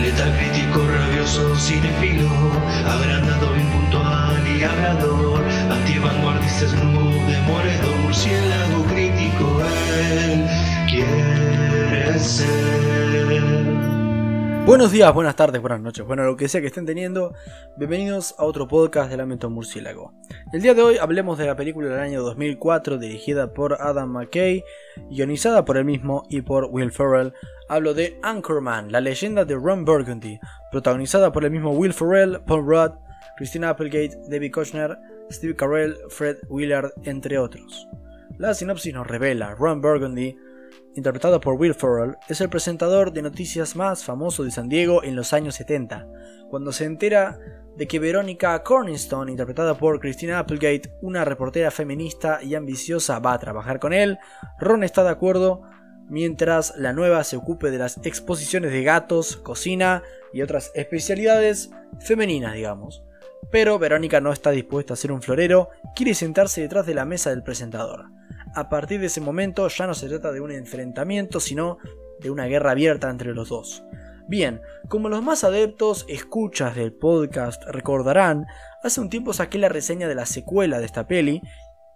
Letal crítico, rabioso, cinefilo, agrandado, impuntual y hablador, antivanguardista, snoop, demoledor, murciélago Buenos días, buenas tardes, buenas noches, bueno, lo que sea que estén teniendo, bienvenidos a otro podcast de Lamento Murciélago. El día de hoy hablemos de la película del año 2004 dirigida por Adam McKay, guionizada por él mismo y por Will Ferrell. Hablo de Anchorman, la leyenda de Ron Burgundy, protagonizada por el mismo Will Ferrell, Paul Rudd, Christina Applegate, David Kochner, Steve Carell, Fred Willard, entre otros. La sinopsis nos revela, Ron Burgundy interpretado por Will Ferrell, es el presentador de noticias más famoso de San Diego en los años 70. Cuando se entera de que Verónica Corningstone, interpretada por Christina Applegate, una reportera feminista y ambiciosa, va a trabajar con él, Ron está de acuerdo mientras la nueva se ocupe de las exposiciones de gatos, cocina y otras especialidades femeninas, digamos. Pero Verónica no está dispuesta a ser un florero, quiere sentarse detrás de la mesa del presentador a partir de ese momento ya no se trata de un enfrentamiento, sino de una guerra abierta entre los dos. Bien, como los más adeptos escuchas del podcast recordarán, hace un tiempo saqué la reseña de la secuela de esta peli,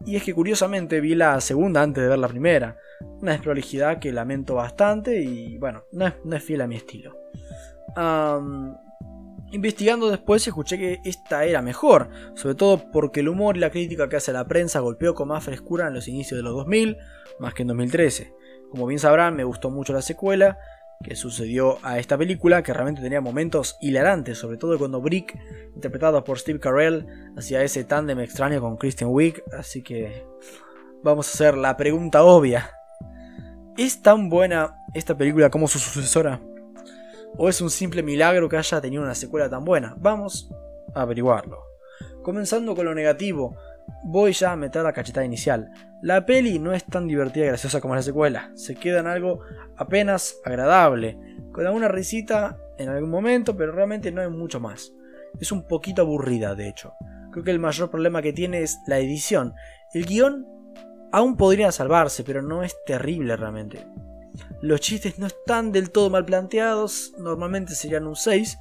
y es que curiosamente vi la segunda antes de ver la primera, una desprolijidad que lamento bastante y bueno, no es, fiel a mi estilo. Investigando después escuché que esta era mejor, sobre todo porque el humor y la crítica que hace la prensa golpeó con más frescura en los inicios de los 2000, más que en 2013. Como bien sabrán, me gustó mucho la secuela que sucedió a esta película, que realmente tenía momentos hilarantes, sobre todo cuando Brick, interpretado por Steve Carell, hacía ese tándem extraño con Kristen Wiig, así que vamos a hacer la pregunta obvia. ¿Es tan buena esta película como su sucesora? ¿O es un simple milagro que haya tenido una secuela tan buena? Vamos a averiguarlo. Comenzando con lo negativo, voy ya a meter la cachetada inicial. La peli no es tan divertida y graciosa como la secuela, se queda en algo apenas agradable, con alguna risita en algún momento, pero realmente no hay mucho más. Es un poquito aburrida, de hecho. Creo que el mayor problema que tiene es la edición. El guion aún podría salvarse, pero no es terrible realmente. Los chistes no están del todo mal planteados, normalmente serían un 6,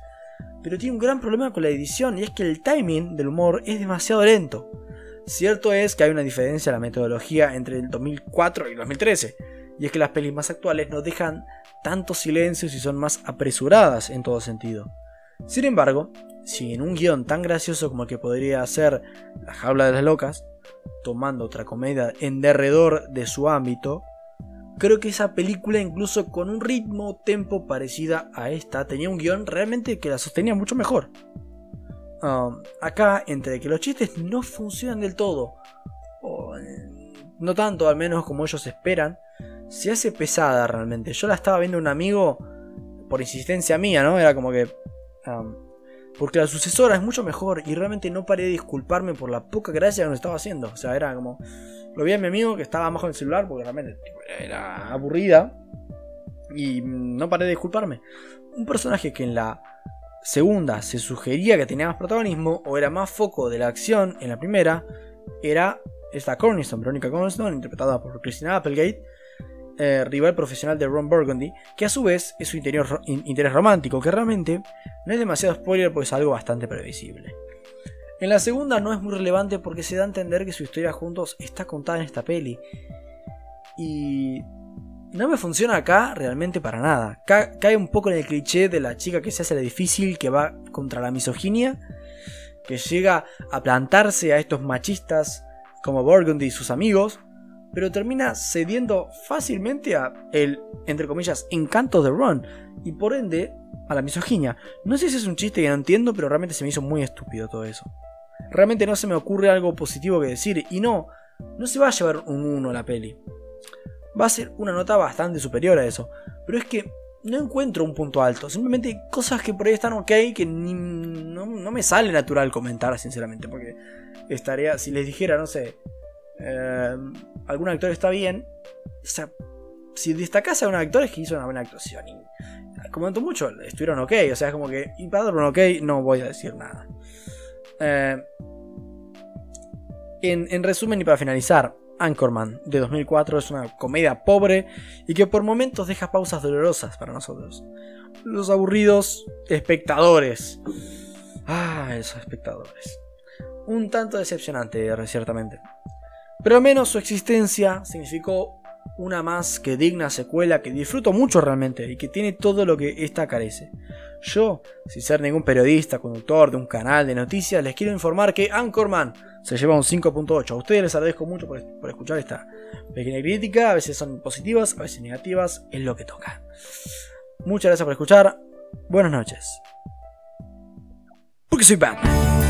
pero tiene un gran problema con la edición y es que el timing del humor es demasiado lento. Cierto es que hay una diferencia en la metodología entre el 2004 y el 2013, y es que las pelis más actuales no dejan tantos silencios y son más apresuradas en todo sentido. Sin embargo, si en un guion tan gracioso como el que podría ser La jaula de las locas, tomando otra comedia en derredor de su ámbito, Creo que esa película, incluso con un ritmo, tempo parecida a esta, tenía un guion realmente que la sostenía mucho mejor. Um, acá, entre que los chistes no funcionan del todo, o eh, no tanto al menos como ellos esperan, se hace pesada realmente. Yo la estaba viendo un amigo por insistencia mía, ¿no? Era como que... Um, porque la sucesora es mucho mejor y realmente no paré de disculparme por la poca gracia que nos estaba haciendo. O sea, era como... Lo vi a mi amigo que estaba más con el celular porque realmente era aburrida. Y no paré de disculparme. Un personaje que en la segunda se sugería que tenía más protagonismo o era más foco de la acción en la primera era esta Corniston, Verónica Corniston, interpretada por Christina Applegate, eh, rival profesional de Ron Burgundy, que a su vez es su interior, interés romántico, que realmente no es demasiado spoiler porque es algo bastante previsible. En la segunda no es muy relevante porque se da a entender que su historia juntos está contada en esta peli. Y no me funciona acá realmente para nada. cae un poco en el cliché de la chica que se hace la difícil, que va contra la misoginia, que llega a plantarse a estos machistas como Burgundy y sus amigos, pero termina cediendo fácilmente a el, entre comillas, encanto de Ron, y por ende a la misoginia. No sé si es un chiste que no entiendo, pero realmente se me hizo muy estúpido todo eso. Realmente no se me ocurre algo positivo que decir. Y no, no se va a llevar un 1 la peli. Va a ser una nota bastante superior a eso. Pero es que no encuentro un punto alto. Simplemente cosas que por ahí están ok que no, me sale natural comentar, sinceramente. Porque estaría, si les dijera, no sé, eh, algún actor está bien. O sea, si destacase a un actor es que hizo una buena actuación. Y comento mucho, estuvieron ok. O sea, es como que, y para dar un ok, no voy a decir nada. Eh, en, resumen y para finalizar, Anchorman de 2004 es una comedia pobre y que por momentos deja pausas dolorosas para nosotros. Los aburridos espectadores. Ah, esos espectadores. Un tanto decepcionante, ciertamente. Pero al menos su existencia significó una más que digna secuela que disfruto mucho realmente y que tiene todo lo que esta carece. Yo, sin ser ningún periodista, conductor de un canal de noticias, les quiero informar que Anchorman se lleva un 5.8. A ustedes les agradezco mucho por, por, escuchar esta pequeña crítica. A veces son positivas, a veces negativas. Es lo que toca. Muchas gracias por escuchar. Buenas noches. Porque soy Batman.